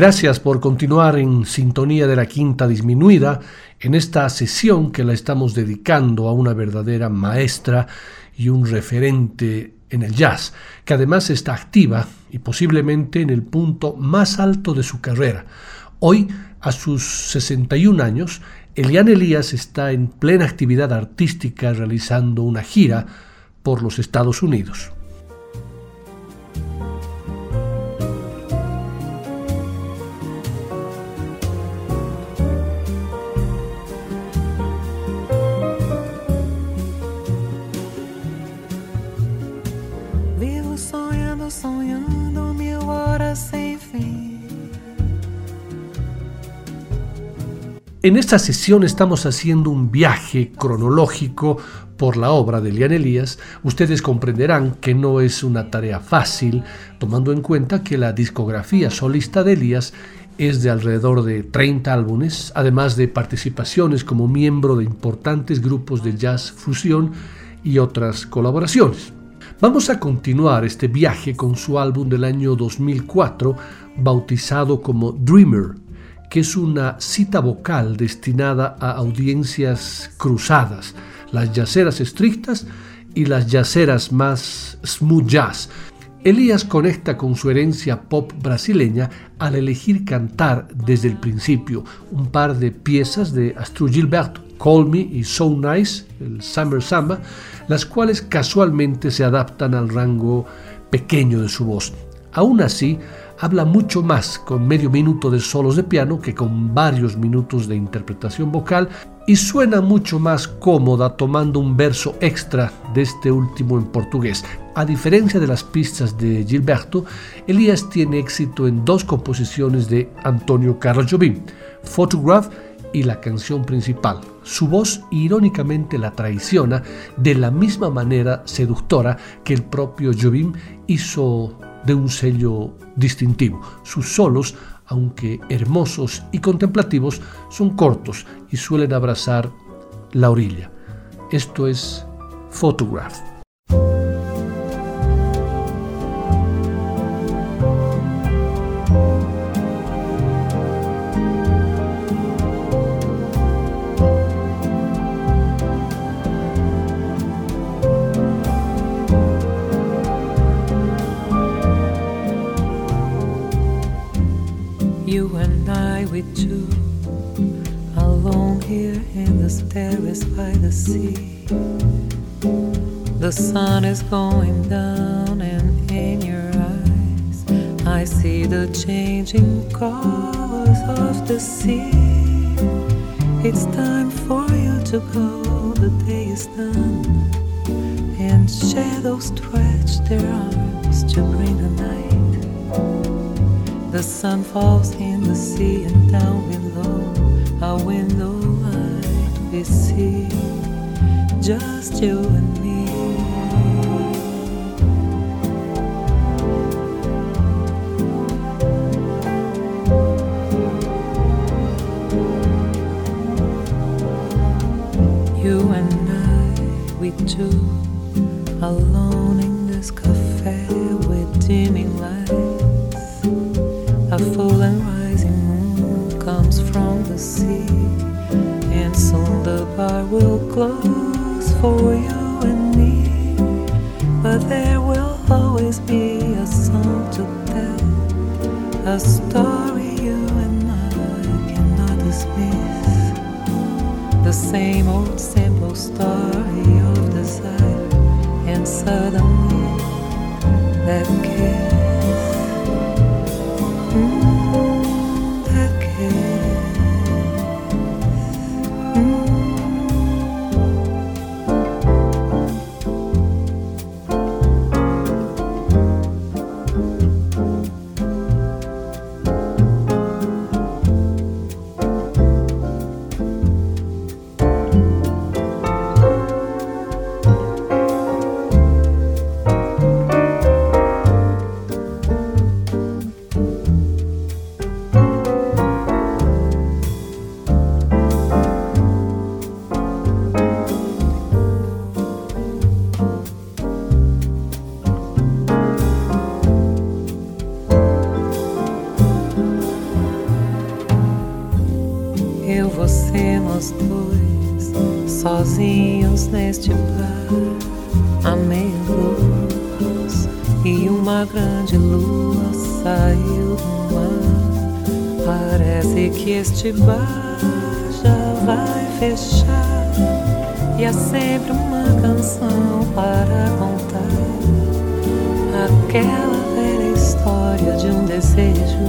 Gracias por continuar en sintonía de la quinta disminuida en esta sesión que la estamos dedicando a una verdadera maestra y un referente en el jazz, que además está activa y posiblemente en el punto más alto de su carrera. Hoy, a sus 61 años, Elian Elías está en plena actividad artística realizando una gira por los Estados Unidos. En esta sesión estamos haciendo un viaje cronológico por la obra de Elian Elías. Ustedes comprenderán que no es una tarea fácil, tomando en cuenta que la discografía solista de Elías es de alrededor de 30 álbumes, además de participaciones como miembro de importantes grupos de jazz fusión y otras colaboraciones. Vamos a continuar este viaje con su álbum del año 2004, bautizado como Dreamer, que es una cita vocal destinada a audiencias cruzadas, las yaceras estrictas y las yaceras más smooth jazz. Elías conecta con su herencia pop brasileña al elegir cantar desde el principio un par de piezas de Astro Gilberto, Call Me y So Nice, el Summer Samba, las cuales casualmente se adaptan al rango pequeño de su voz. Aún así, habla mucho más con medio minuto de solos de piano que con varios minutos de interpretación vocal y suena mucho más cómoda tomando un verso extra de este último en portugués. A diferencia de las pistas de Gilberto, Elías tiene éxito en dos composiciones de Antonio Carlos Jobim, Photograph y la canción principal. Su voz irónicamente la traiciona de la misma manera seductora que el propio Jobim hizo de un sello distintivo. Sus solos, aunque hermosos y contemplativos, son cortos y suelen abrazar la orilla. Esto es Photograph. Terrace by the sea. The sun is going down, and in your eyes, I see the changing colors of the sea. It's time for you to go, the day is done, and shadows stretch their arms to bring the night. The sun falls in the sea and down below our window see just you and me. You and I, we two, alone sozinhos neste meia luz, e uma grande lua saiu do mar. Parece que este bar já vai fechar, e há sempre uma canção para contar aquela velha história de um desejo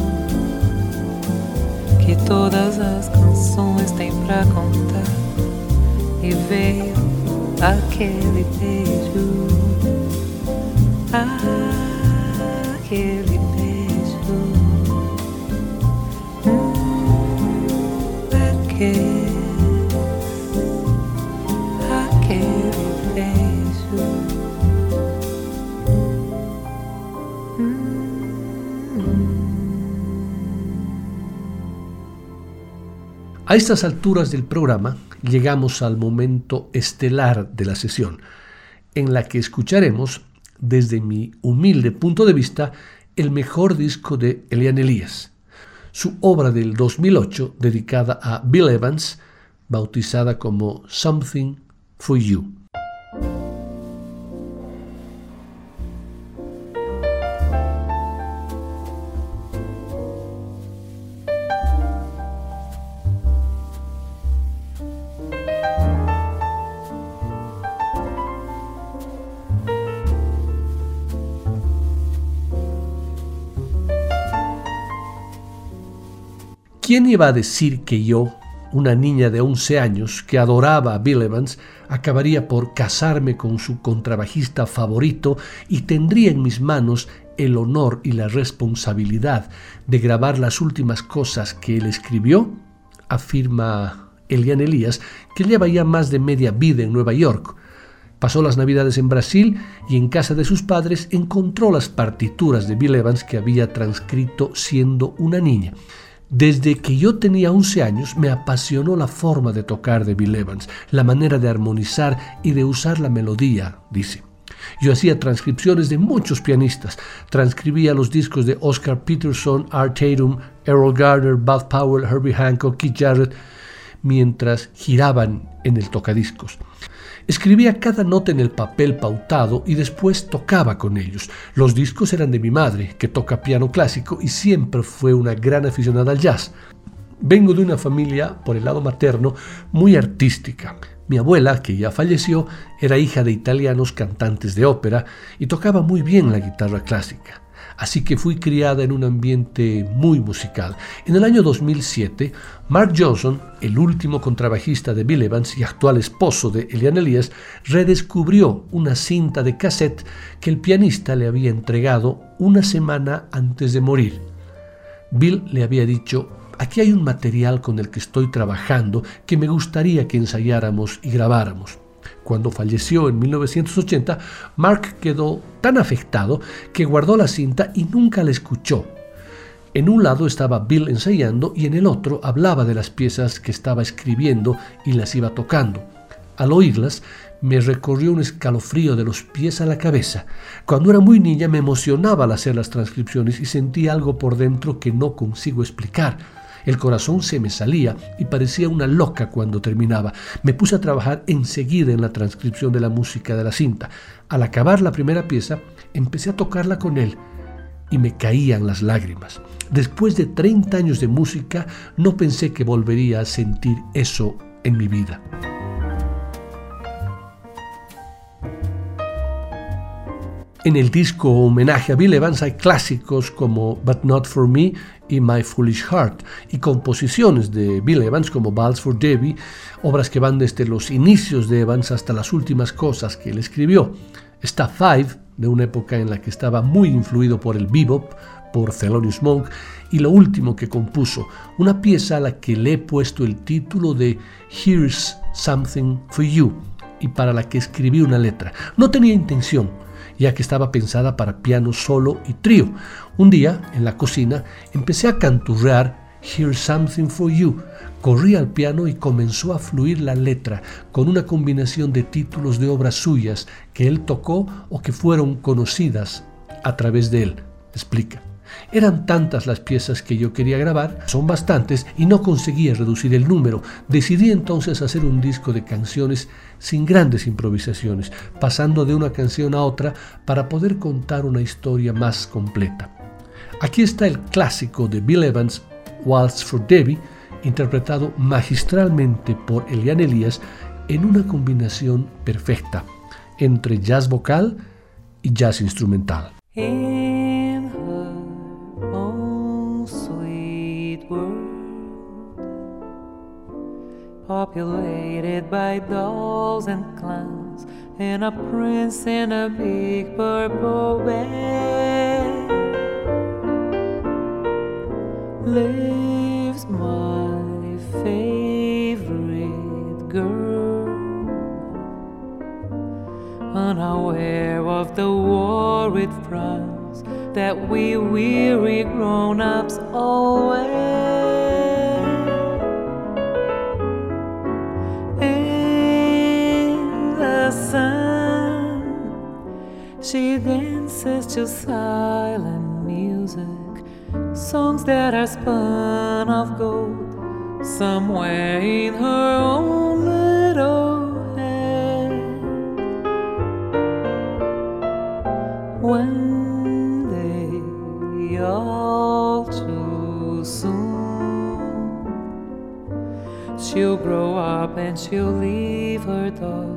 que todas as canções têm pra contar. E veio aquele beijo, aquele A estas alturas del programa llegamos al momento estelar de la sesión, en la que escucharemos, desde mi humilde punto de vista, el mejor disco de Elian Elias, su obra del 2008 dedicada a Bill Evans, bautizada como Something for You. ¿Quién iba a decir que yo, una niña de 11 años que adoraba a Bill Evans, acabaría por casarme con su contrabajista favorito y tendría en mis manos el honor y la responsabilidad de grabar las últimas cosas que él escribió? Afirma Elian Elías, que lleva ya más de media vida en Nueva York. Pasó las navidades en Brasil y en casa de sus padres encontró las partituras de Bill Evans que había transcrito siendo una niña. Desde que yo tenía 11 años me apasionó la forma de tocar de Bill Evans, la manera de armonizar y de usar la melodía, dice. Yo hacía transcripciones de muchos pianistas, transcribía los discos de Oscar Peterson, Art Tatum, Errol Garner, Bud Powell, Herbie Hancock, Keith Jarrett, mientras giraban en el tocadiscos. Escribía cada nota en el papel pautado y después tocaba con ellos. Los discos eran de mi madre, que toca piano clásico y siempre fue una gran aficionada al jazz. Vengo de una familia, por el lado materno, muy artística. Mi abuela, que ya falleció, era hija de italianos cantantes de ópera y tocaba muy bien la guitarra clásica así que fui criada en un ambiente muy musical. En el año 2007, Mark Johnson, el último contrabajista de Bill Evans y actual esposo de Elian Elias, redescubrió una cinta de cassette que el pianista le había entregado una semana antes de morir. Bill le había dicho, aquí hay un material con el que estoy trabajando que me gustaría que ensayáramos y grabáramos. Cuando falleció en 1980, Mark quedó tan afectado que guardó la cinta y nunca la escuchó. En un lado estaba Bill ensayando y en el otro hablaba de las piezas que estaba escribiendo y las iba tocando. Al oírlas, me recorrió un escalofrío de los pies a la cabeza. Cuando era muy niña me emocionaba al hacer las transcripciones y sentí algo por dentro que no consigo explicar. El corazón se me salía y parecía una loca cuando terminaba. Me puse a trabajar enseguida en la transcripción de la música de la cinta. Al acabar la primera pieza, empecé a tocarla con él y me caían las lágrimas. Después de 30 años de música, no pensé que volvería a sentir eso en mi vida. En el disco homenaje a Bill Evans hay clásicos como But Not For Me y My Foolish Heart, y composiciones de Bill Evans como Balls for Debbie, obras que van desde los inicios de Evans hasta las últimas cosas que él escribió. Está Five, de una época en la que estaba muy influido por el bebop, por Thelonious Monk, y lo último que compuso, una pieza a la que le he puesto el título de Here's Something for You, y para la que escribí una letra. No tenía intención, ya que estaba pensada para piano solo y trío. Un día, en la cocina, empecé a canturrear Here's Something for You. Corrí al piano y comenzó a fluir la letra con una combinación de títulos de obras suyas que él tocó o que fueron conocidas a través de él. Explica. Eran tantas las piezas que yo quería grabar, son bastantes, y no conseguía reducir el número. Decidí entonces hacer un disco de canciones sin grandes improvisaciones, pasando de una canción a otra para poder contar una historia más completa. Aquí está el clásico de Bill Evans, Waltz for Debbie, interpretado magistralmente por Elian Elias en una combinación perfecta entre jazz vocal y jazz instrumental. In populated by dolls and clowns, and a prince in a big purple bed, lives my favorite girl unaware of the war with France that we weary grown-ups always. She dances to silent music, songs that are spun of gold somewhere in her own little head. One day, all too soon, she'll grow up and she'll leave her dolls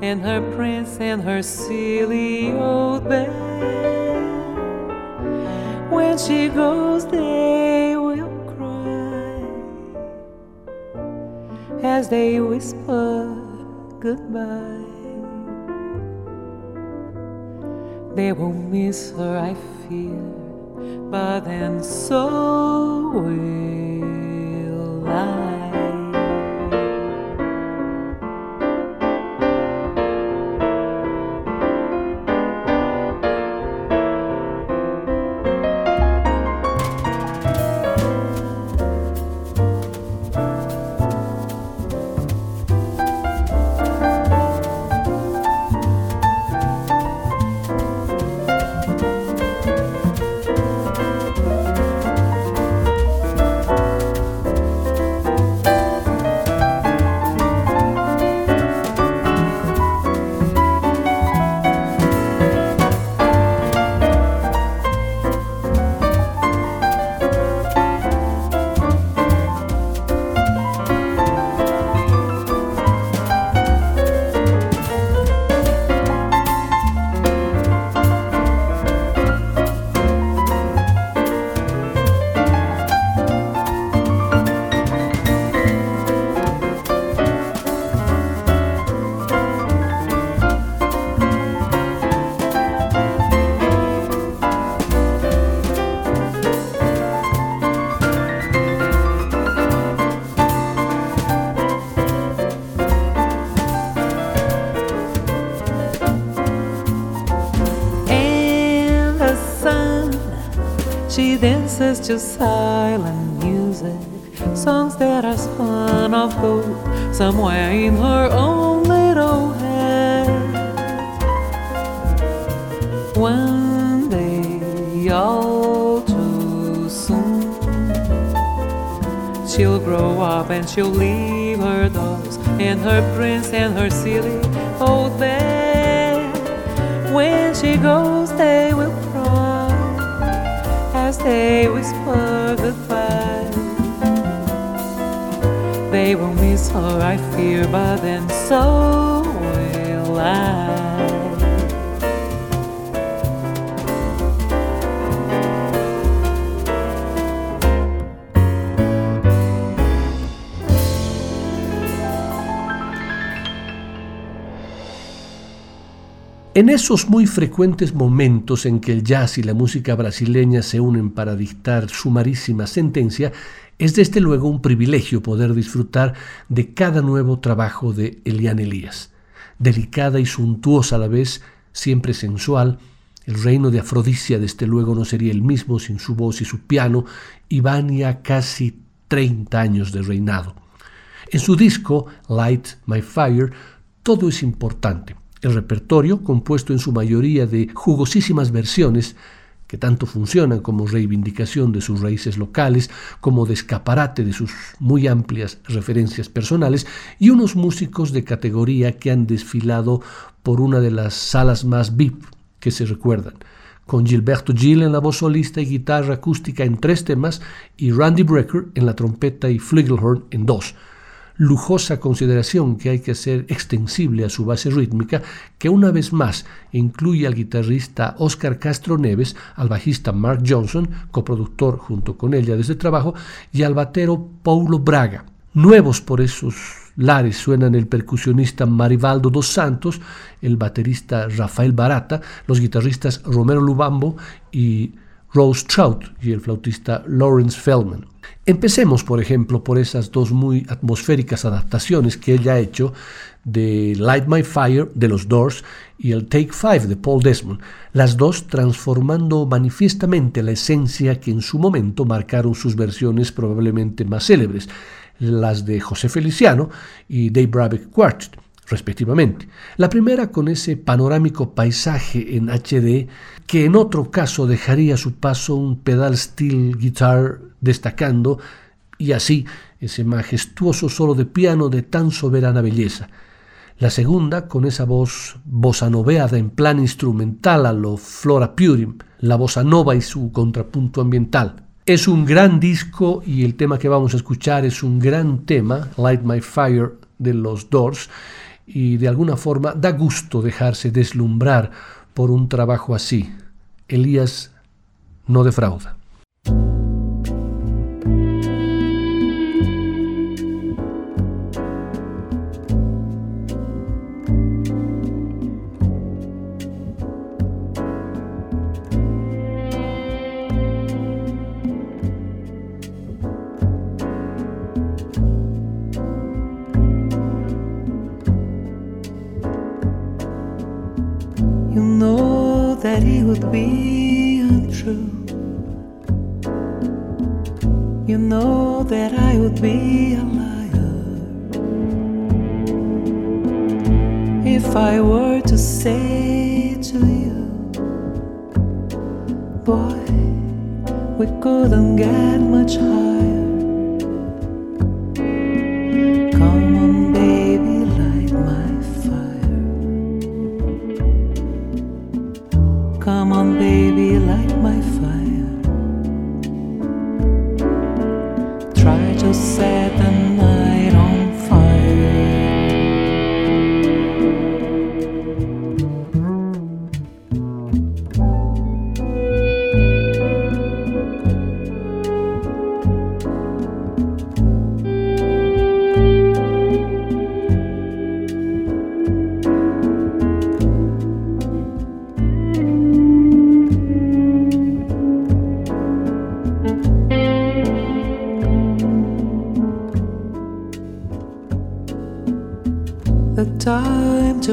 and her prince and her silly old bed. When she goes, they will cry as they whisper goodbye. They will miss her, I fear, but then so will I. to silent music, songs that are spun of gold somewhere in her own little head. One day, all too soon, she'll grow up and she'll leave her dolls and her prince and her silly old bed. When she goes, they will cry as they whisper I fear, but then so will I. En esos muy frecuentes momentos en que el jazz y la música brasileña se unen para dictar sumarísima sentencia, es desde luego un privilegio poder disfrutar de cada nuevo trabajo de Elian Elías. Delicada y suntuosa a la vez, siempre sensual, el reino de Afrodisia desde luego no sería el mismo sin su voz y su piano, y van ya casi 30 años de reinado. En su disco Light My Fire todo es importante. El repertorio, compuesto en su mayoría de jugosísimas versiones, que tanto funcionan como reivindicación de sus raíces locales, como de escaparate de sus muy amplias referencias personales, y unos músicos de categoría que han desfilado por una de las salas más VIP que se recuerdan, con Gilberto Gil en la voz solista y guitarra acústica en tres temas y Randy Brecker en la trompeta y flugelhorn en dos lujosa consideración que hay que hacer extensible a su base rítmica, que una vez más incluye al guitarrista Oscar Castro Neves, al bajista Mark Johnson, coproductor junto con ella de este trabajo, y al batero Paulo Braga. Nuevos por esos lares suenan el percusionista Marivaldo dos Santos, el baterista Rafael Barata, los guitarristas Romero Lubambo y Rose Trout y el flautista Lawrence Feldman. Empecemos, por ejemplo, por esas dos muy atmosféricas adaptaciones que ella ha hecho de Light My Fire de los Doors y el Take Five de Paul Desmond, las dos transformando manifiestamente la esencia que en su momento marcaron sus versiones probablemente más célebres, las de José Feliciano y Dave Brabeck Quartet respectivamente. La primera con ese panorámico paisaje en HD que en otro caso dejaría su paso un pedal steel guitar destacando y así ese majestuoso solo de piano de tan soberana belleza. La segunda con esa voz bossa noveada en plan instrumental a lo Flora Purim, la bossa nova y su contrapunto ambiental. Es un gran disco y el tema que vamos a escuchar es un gran tema, Light My Fire de los Doors, y de alguna forma da gusto dejarse deslumbrar por un trabajo así. Elías no defrauda.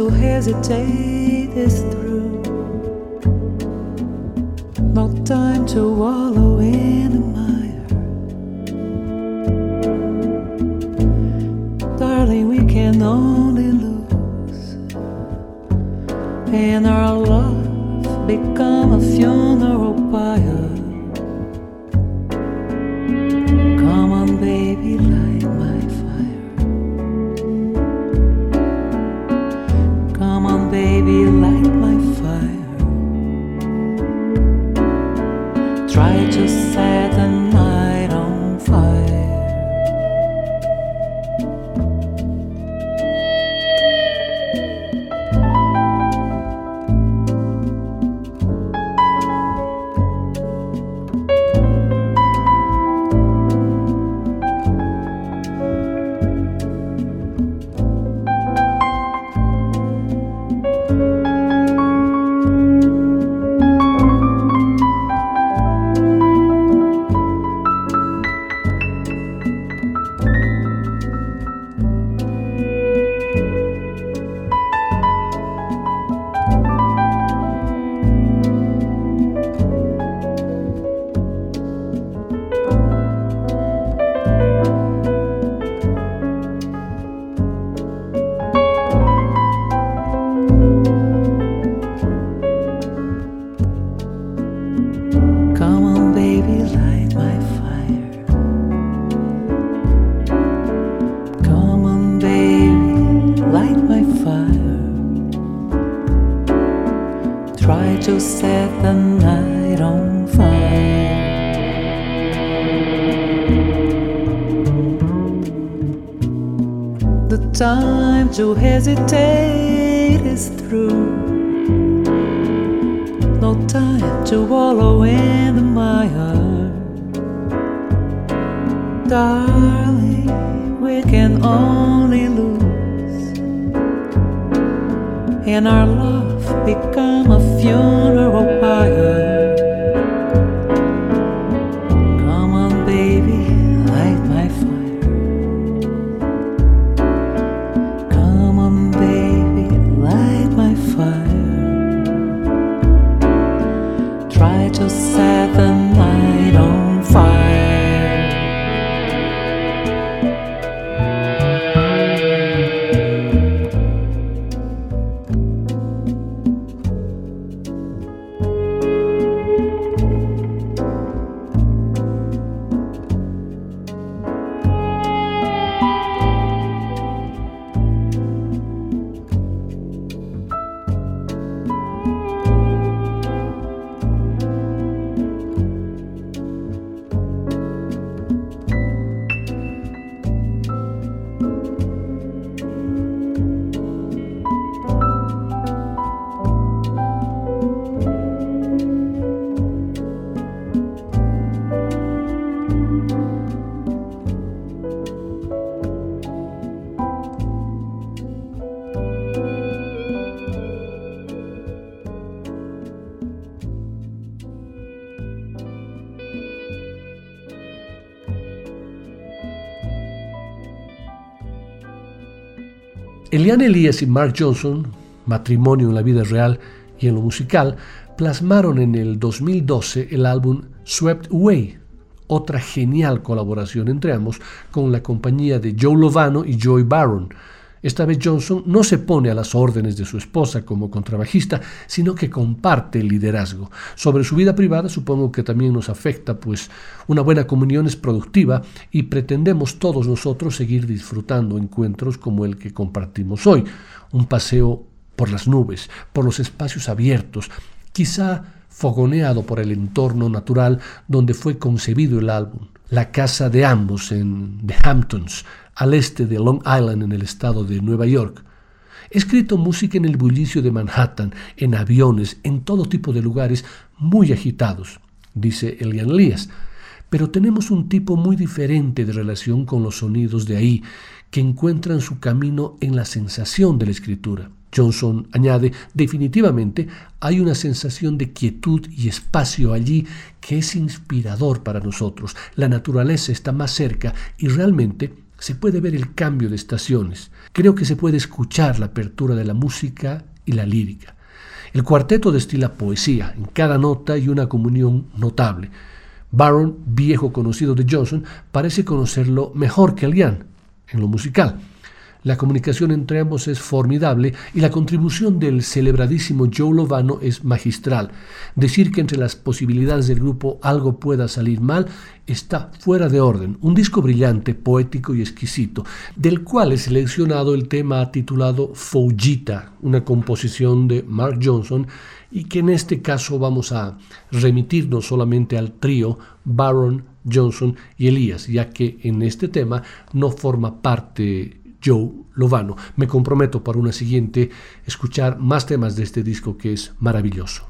Hesitate is through. No time to wallow in the mire. Darling, we can only lose. And our love become a funeral pyre. Time to hesitate is through. No time to wallow in the mire. Darling, we can only lose. And our love become a funeral pyre. Eliane Elias y Mark Johnson, matrimonio en la vida real y en lo musical, plasmaron en el 2012 el álbum Swept Away, otra genial colaboración entre ambos con la compañía de Joe Lovano y Joy Barron. Esta vez Johnson no se pone a las órdenes de su esposa como contrabajista, sino que comparte el liderazgo. Sobre su vida privada supongo que también nos afecta, pues una buena comunión es productiva y pretendemos todos nosotros seguir disfrutando encuentros como el que compartimos hoy. Un paseo por las nubes, por los espacios abiertos, quizá fogoneado por el entorno natural donde fue concebido el álbum, la casa de ambos en The Hamptons, al este de Long Island en el estado de Nueva York. He escrito música en el bullicio de Manhattan, en aviones, en todo tipo de lugares muy agitados, dice Elian Elias. Pero tenemos un tipo muy diferente de relación con los sonidos de ahí, que encuentran su camino en la sensación de la escritura. Johnson añade, definitivamente hay una sensación de quietud y espacio allí que es inspirador para nosotros. La naturaleza está más cerca y realmente se puede ver el cambio de estaciones. Creo que se puede escuchar la apertura de la música y la lírica. El cuarteto destila poesía en cada nota y una comunión notable. Baron, viejo conocido de Johnson, parece conocerlo mejor que Alian en lo musical. La comunicación entre ambos es formidable y la contribución del celebradísimo Joe Lovano es magistral. Decir que entre las posibilidades del grupo algo pueda salir mal está fuera de orden. Un disco brillante, poético y exquisito, del cual he seleccionado el tema titulado Foujita, una composición de Mark Johnson y que en este caso vamos a remitirnos solamente al trío Baron, Johnson y Elías, ya que en este tema no forma parte Joe Lovano. Me comprometo para una siguiente escuchar más temas de este disco que es maravilloso.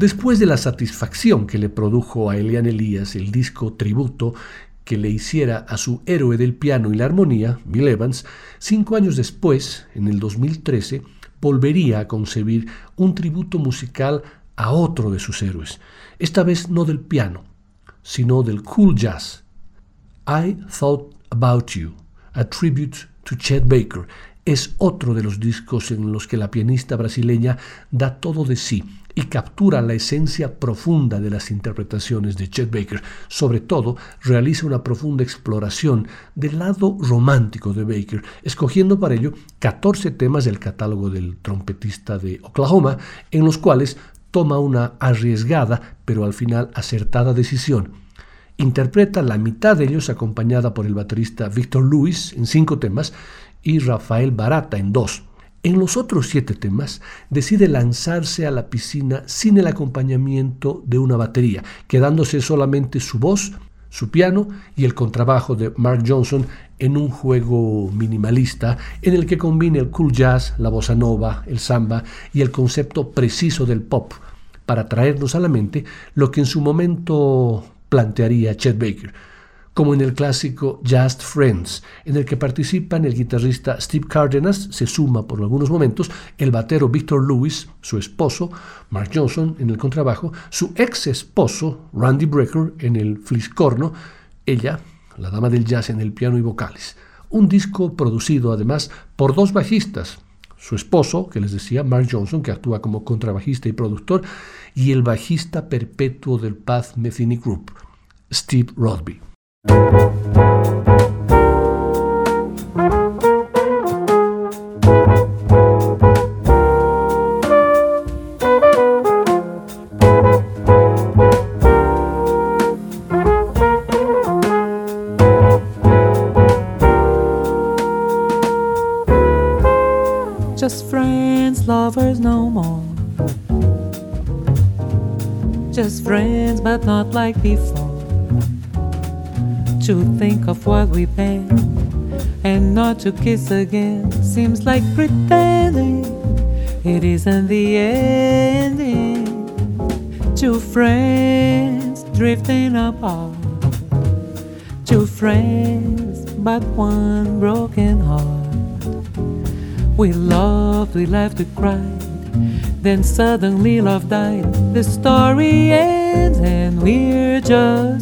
Después de la satisfacción que le produjo a Elian Elías el disco tributo que le hiciera a su héroe del piano y la armonía, Bill Evans, cinco años después, en el 2013, volvería a concebir un tributo musical a otro de sus héroes, esta vez no del piano, sino del cool jazz. I Thought About You, a tribute to Chet Baker, es otro de los discos en los que la pianista brasileña da todo de sí y captura la esencia profunda de las interpretaciones de Chet Baker. Sobre todo, realiza una profunda exploración del lado romántico de Baker, escogiendo para ello 14 temas del catálogo del trompetista de Oklahoma, en los cuales toma una arriesgada pero al final acertada decisión. Interpreta la mitad de ellos acompañada por el baterista Victor Lewis en cinco temas y Rafael Barata en dos. En los otros siete temas decide lanzarse a la piscina sin el acompañamiento de una batería, quedándose solamente su voz, su piano y el contrabajo de Mark Johnson en un juego minimalista en el que combina el cool jazz, la bossa nova, el samba y el concepto preciso del pop para traernos a la mente lo que en su momento plantearía Chet Baker como en el clásico Just Friends, en el que participan el guitarrista Steve Cardenas, se suma por algunos momentos el batero Victor Lewis, su esposo, Mark Johnson en el contrabajo, su ex esposo, Randy Brecker, en el fliscorno, ella, la dama del jazz en el piano y vocales. Un disco producido además por dos bajistas, su esposo, que les decía, Mark Johnson, que actúa como contrabajista y productor, y el bajista perpetuo del Path Metheny Group, Steve Rodby. Just friends, lovers no more. Just friends, but not like before to think of what we've been and not to kiss again seems like pretending it isn't the ending. Two friends drifting apart, two friends, but one broken heart. We loved, we laughed, we cried. Then suddenly love died. The story ends, and we're. Just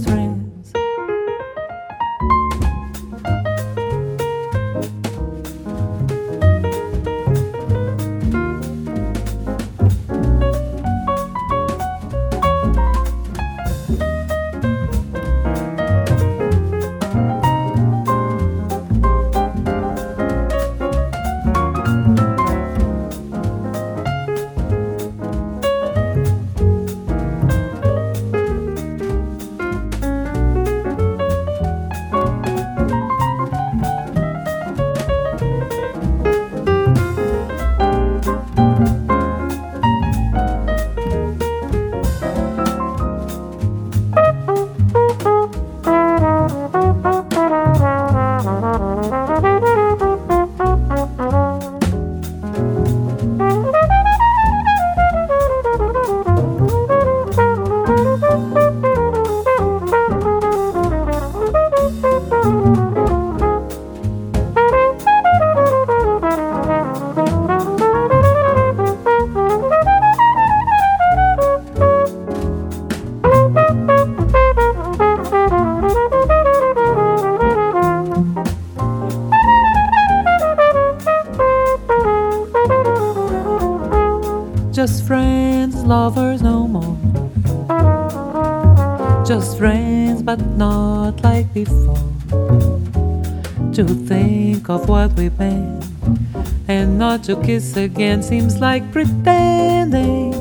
to kiss again seems like pretending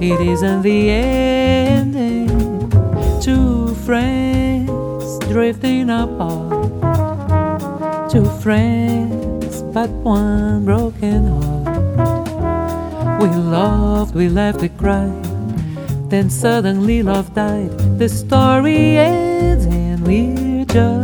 it isn't the ending. Two friends drifting apart. Two friends, but one broken heart. We loved, we laughed, we cried. Then suddenly love died. The story ends and we're just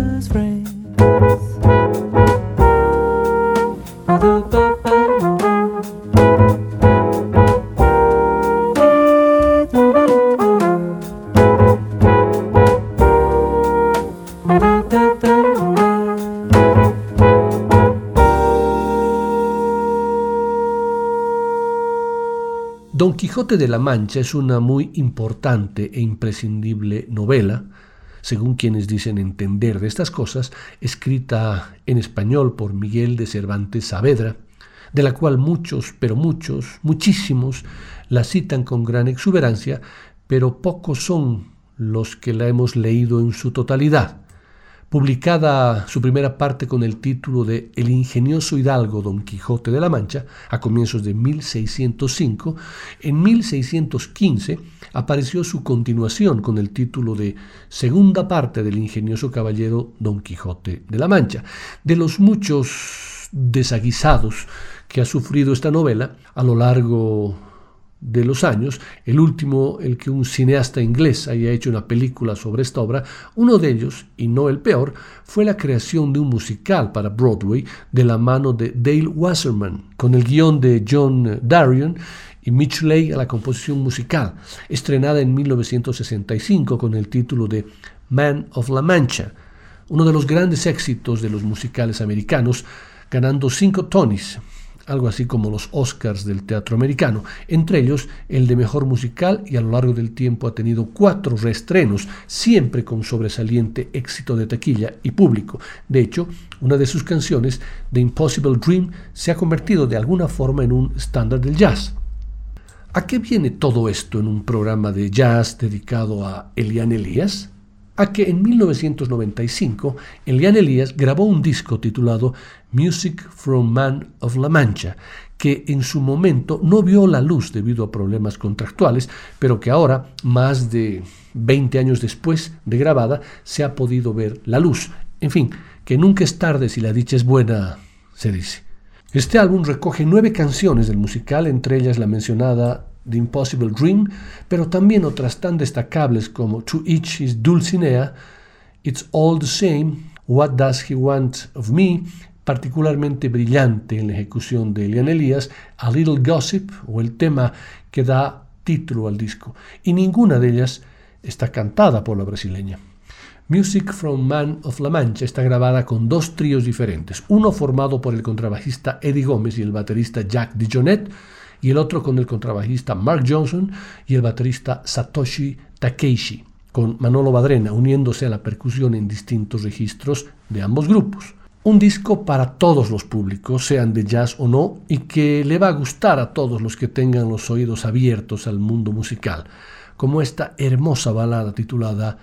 De la Mancha es una muy importante e imprescindible novela, según quienes dicen entender de estas cosas, escrita en español por Miguel de Cervantes Saavedra, de la cual muchos, pero muchos, muchísimos, la citan con gran exuberancia, pero pocos son los que la hemos leído en su totalidad publicada su primera parte con el título de El ingenioso hidalgo Don Quijote de la Mancha, a comienzos de 1605, en 1615 apareció su continuación con el título de Segunda parte del ingenioso caballero Don Quijote de la Mancha. De los muchos desaguisados que ha sufrido esta novela a lo largo de los años, el último, el que un cineasta inglés haya hecho una película sobre esta obra, uno de ellos, y no el peor, fue la creación de un musical para Broadway de la mano de Dale Wasserman, con el guion de John Darien y Mitch Leigh a la composición musical, estrenada en 1965 con el título de Man of La Mancha, uno de los grandes éxitos de los musicales americanos, ganando cinco Tonys, algo así como los Oscars del teatro americano, entre ellos el de mejor musical y a lo largo del tiempo ha tenido cuatro reestrenos, siempre con sobresaliente éxito de taquilla y público. De hecho, una de sus canciones, The Impossible Dream, se ha convertido de alguna forma en un estándar del jazz. ¿A qué viene todo esto en un programa de jazz dedicado a Elian Elías? A que en 1995 Elian Elías grabó un disco titulado Music from Man of La Mancha, que en su momento no vio la luz debido a problemas contractuales, pero que ahora, más de 20 años después de grabada, se ha podido ver la luz. En fin, que nunca es tarde si la dicha es buena, se dice. Este álbum recoge nueve canciones del musical, entre ellas la mencionada The Impossible Dream, pero también otras tan destacables como To Each His Dulcinea, It's All the Same, What Does He Want of Me, particularmente brillante en la ejecución de Elian Elias, A Little Gossip o el tema que da título al disco, y ninguna de ellas está cantada por la brasileña. Music from Man of La Mancha está grabada con dos tríos diferentes, uno formado por el contrabajista Eddie Gómez y el baterista Jack DeJohnette, y el otro con el contrabajista Mark Johnson y el baterista Satoshi Takeishi, con Manolo Badrena uniéndose a la percusión en distintos registros de ambos grupos. Un disco para todos los públicos, sean de jazz o no, y que le va a gustar a todos los que tengan los oídos abiertos al mundo musical, como esta hermosa balada titulada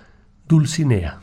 Dulcinea.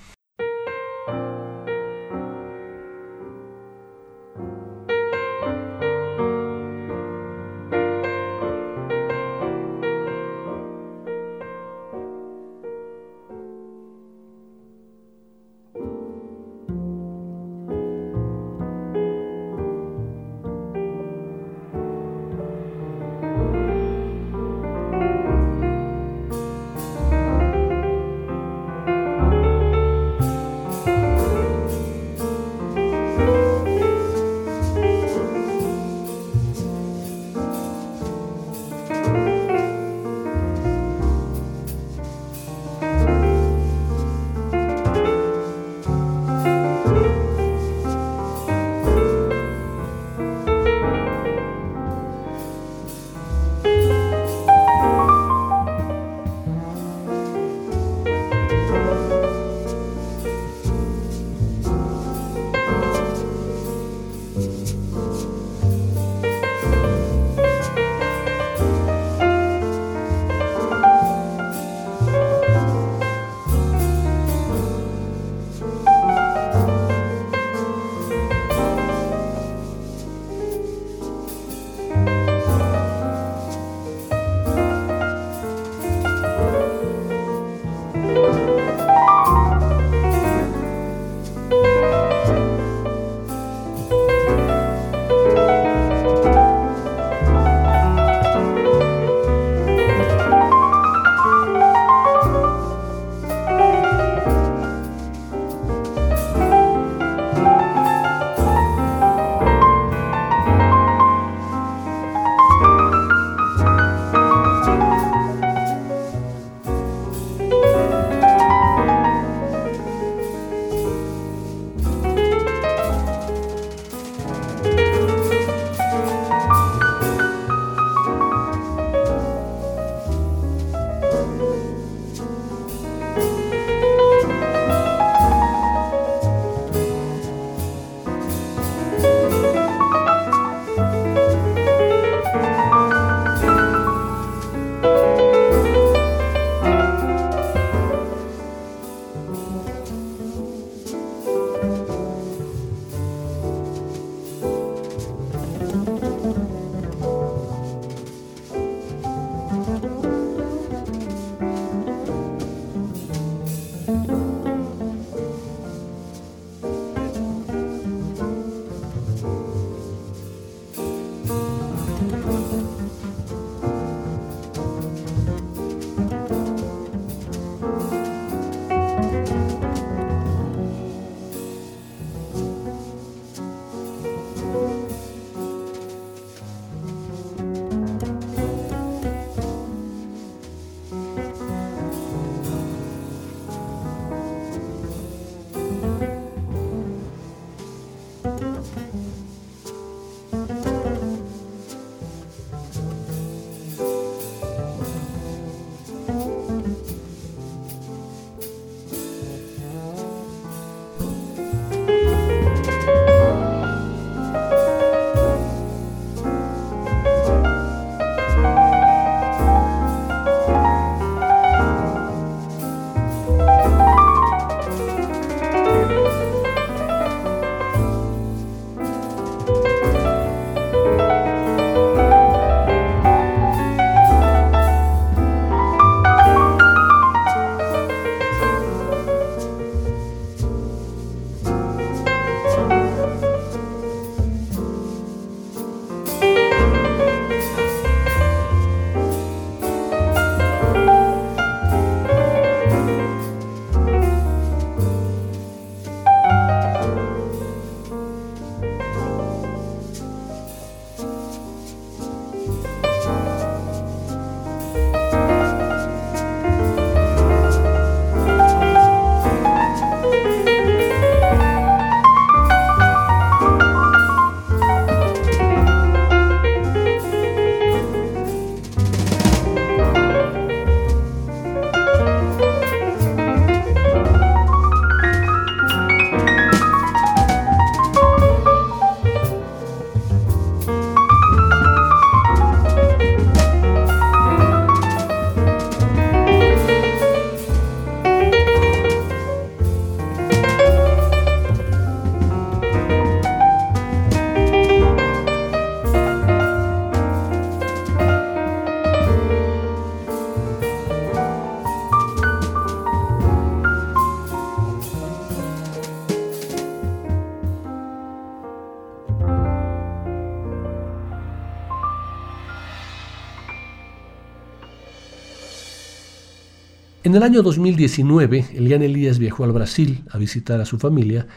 En el año 2019, Elian Elías viajó al Brasil a visitar a su familia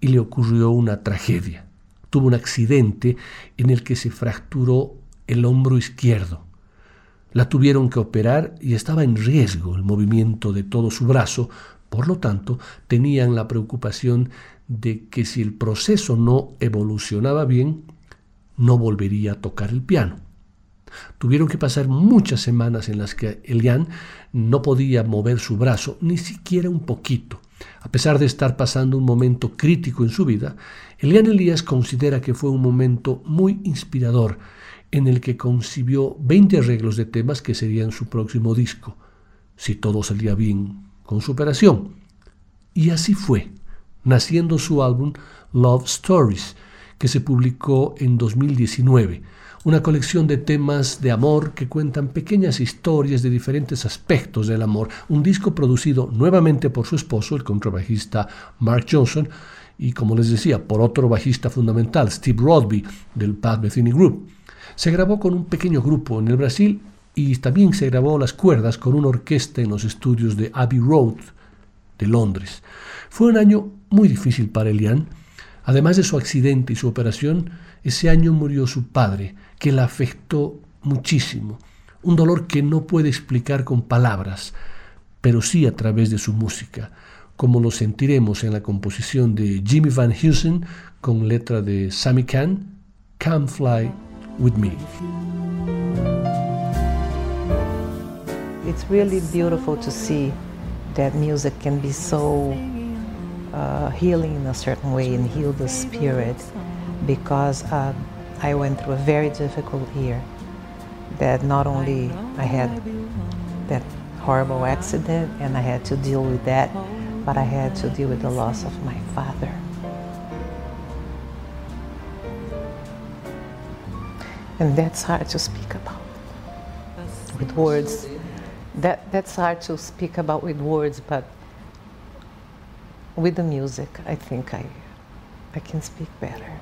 y le ocurrió una tragedia. Tuvo un accidente en el que se fracturó el hombro izquierdo. La tuvieron que operar y estaba en riesgo el movimiento de todo su brazo, por lo tanto tenían la preocupación de que si el proceso no evolucionaba bien, no volvería a tocar el piano. Tuvieron que pasar muchas semanas en las que Elian no podía mover su brazo ni siquiera un poquito. A pesar de estar pasando un momento crítico en su vida, Elian Elías considera que fue un momento muy inspirador en el que concibió 20 arreglos de temas que serían su próximo disco, si todo salía bien con su operación. Y así fue, naciendo su álbum Love Stories, que se publicó en 2019 una colección de temas de amor que cuentan pequeñas historias de diferentes aspectos del amor, un disco producido nuevamente por su esposo, el contrabajista Mark Johnson, y como les decía, por otro bajista fundamental, Steve Rodby, del Pat Metheny Group. Se grabó con un pequeño grupo en el Brasil y también se grabó las cuerdas con una orquesta en los estudios de Abbey Road de Londres. Fue un año muy difícil para Elian. Además de su accidente y su operación, ese año murió su padre, que la afectó muchísimo, un dolor que no puede explicar con palabras, pero sí a través de su música, como lo sentiremos en la composición de Jimmy Van Heusen con letra de Sammy Kahn, Come Fly With Me. It's really beautiful to see that music can be so uh, healing in a certain way and heal the spirit because uh, I went through a very difficult year. That not only I had that horrible accident and I had to deal with that, but I had to deal with the loss of my father. And that's hard to speak about with words. That, that's hard to speak about with words, but with the music, I think I, I can speak better.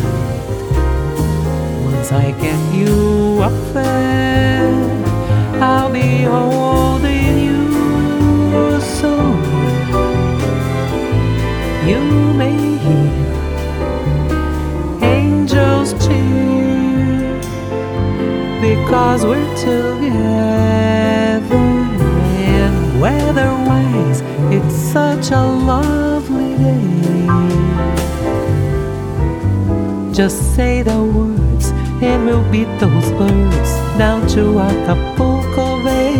I get you up there, I'll be holding you so. You may hear angels cheer because we're together and weather-wise it's such a lovely day. Just say the words and we'll beat those birds down to Acapulco Bay.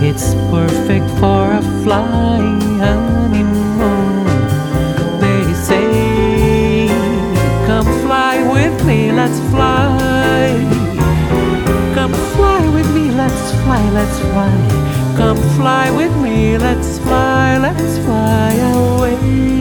It's perfect for a flying honeymoon. They say, Come fly with me, let's fly. Come fly with me, let's fly, let's fly. Come fly with me, let's fly, let's fly away.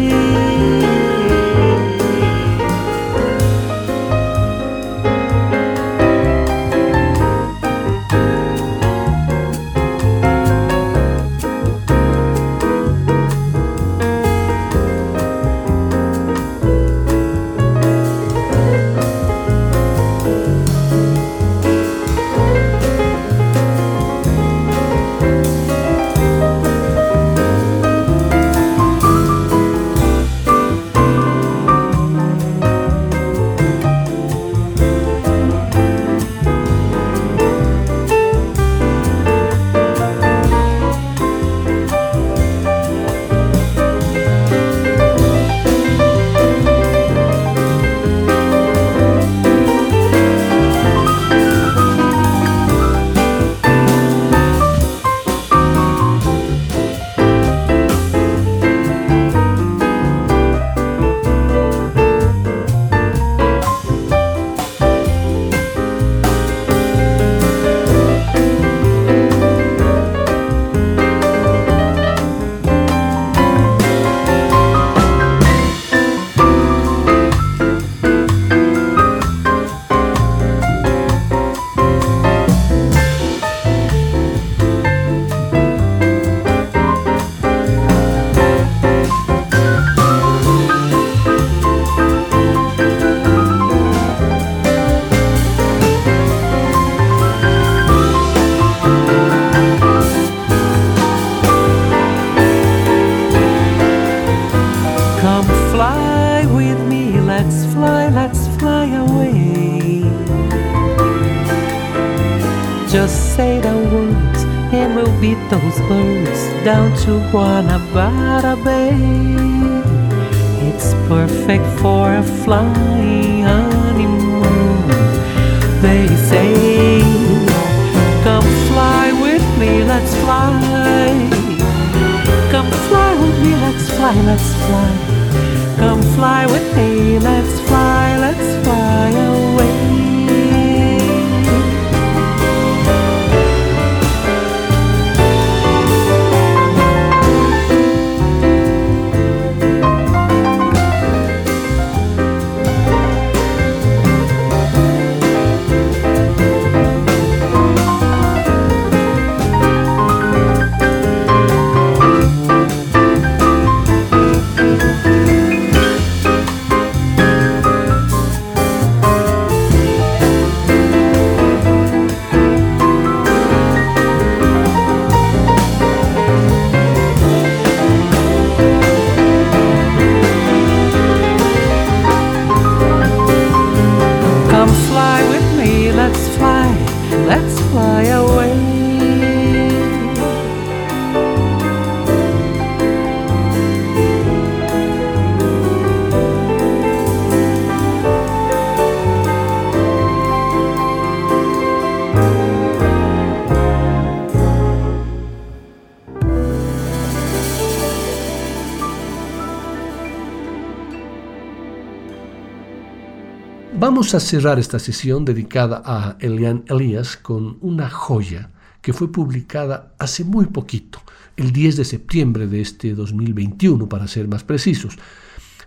Vamos a cerrar esta sesión dedicada a Elian Elias con una joya que fue publicada hace muy poquito, el 10 de septiembre de este 2021 para ser más precisos,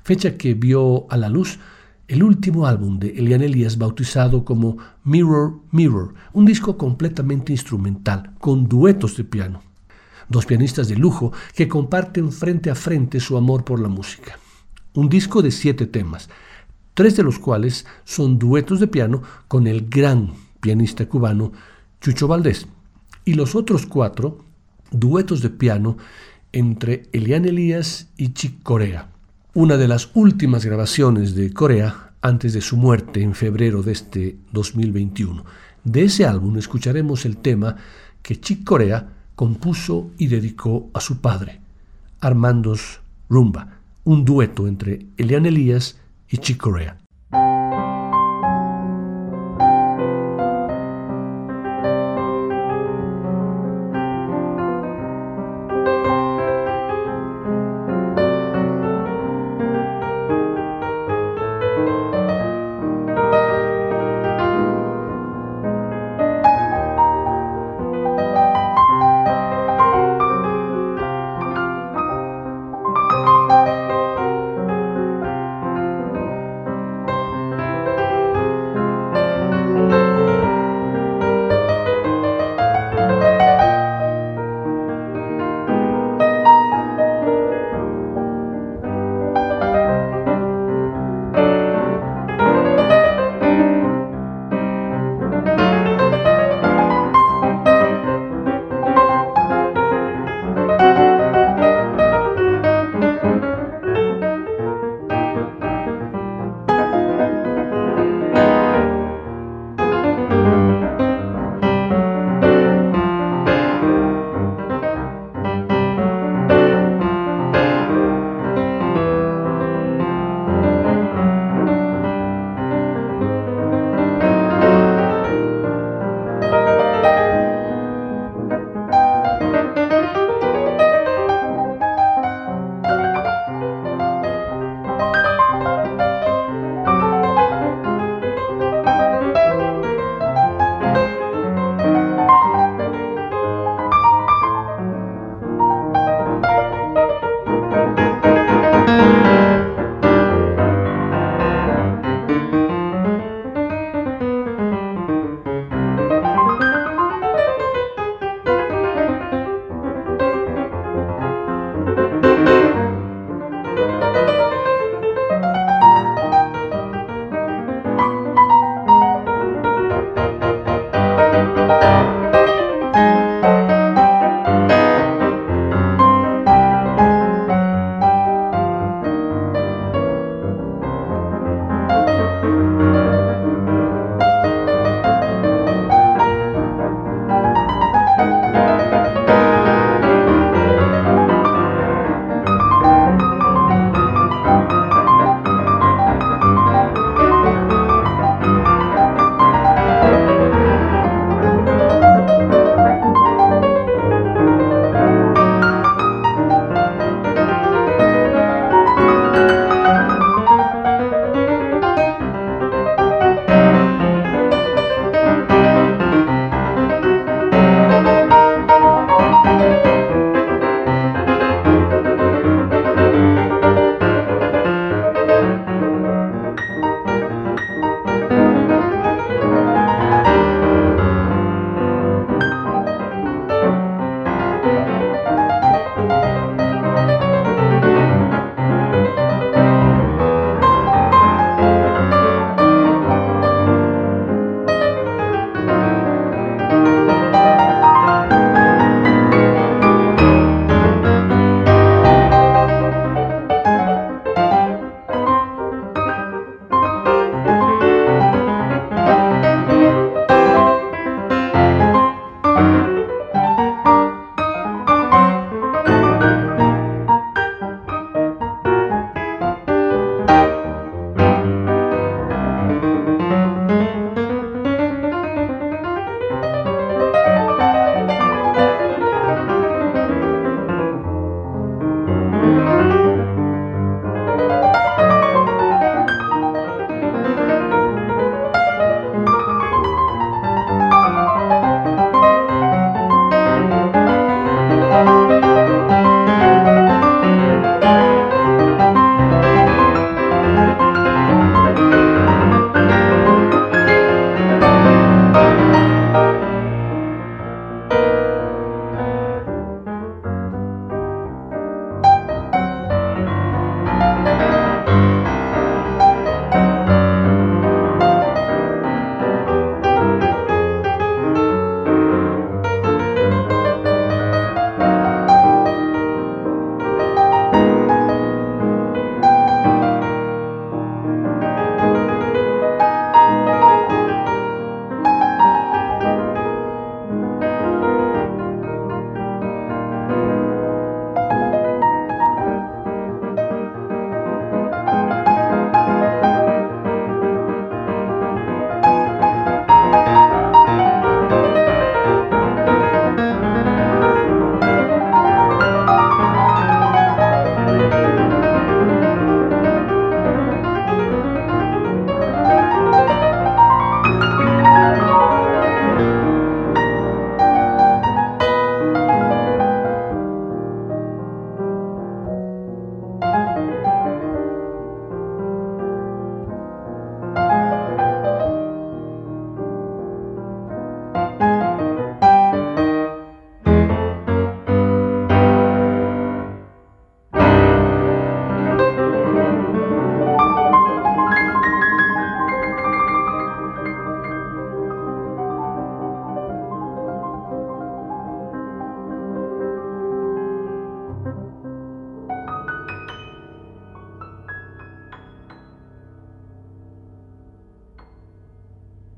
fecha que vio a la luz el último álbum de Elian Elias bautizado como Mirror Mirror, un disco completamente instrumental, con duetos de piano. Dos pianistas de lujo que comparten frente a frente su amor por la música. Un disco de siete temas, tres de los cuales son duetos de piano con el gran pianista cubano Chucho Valdés, y los otros cuatro duetos de piano entre Elian Elías y Chick Corea, una de las últimas grabaciones de Corea antes de su muerte en febrero de este 2021. De ese álbum escucharemos el tema que Chick Corea compuso y dedicó a su padre, Armando's Rumba, un dueto entre Elian Elías y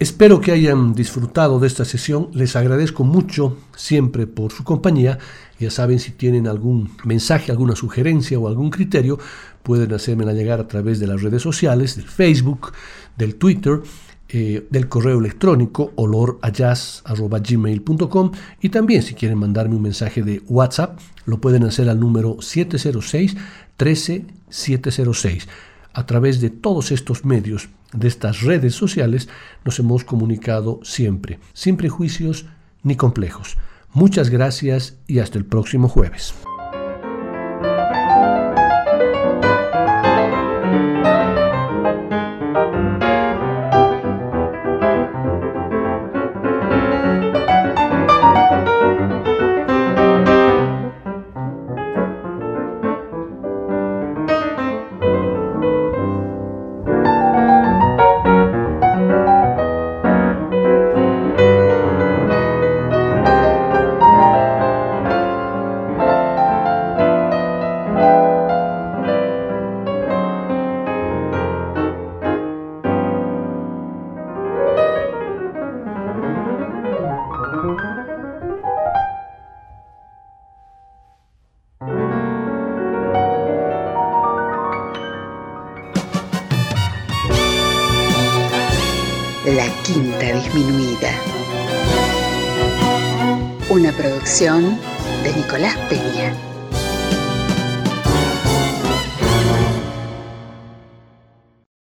Espero que hayan disfrutado de esta sesión. Les agradezco mucho siempre por su compañía. Ya saben, si tienen algún mensaje, alguna sugerencia o algún criterio, pueden hacérmela llegar a través de las redes sociales, del Facebook, del Twitter, eh, del correo electrónico olorayaz.gmail.com y también si quieren mandarme un mensaje de WhatsApp, lo pueden hacer al número 706 13706. A través de todos estos medios, de estas redes sociales, nos hemos comunicado siempre, sin prejuicios ni complejos. Muchas gracias y hasta el próximo jueves.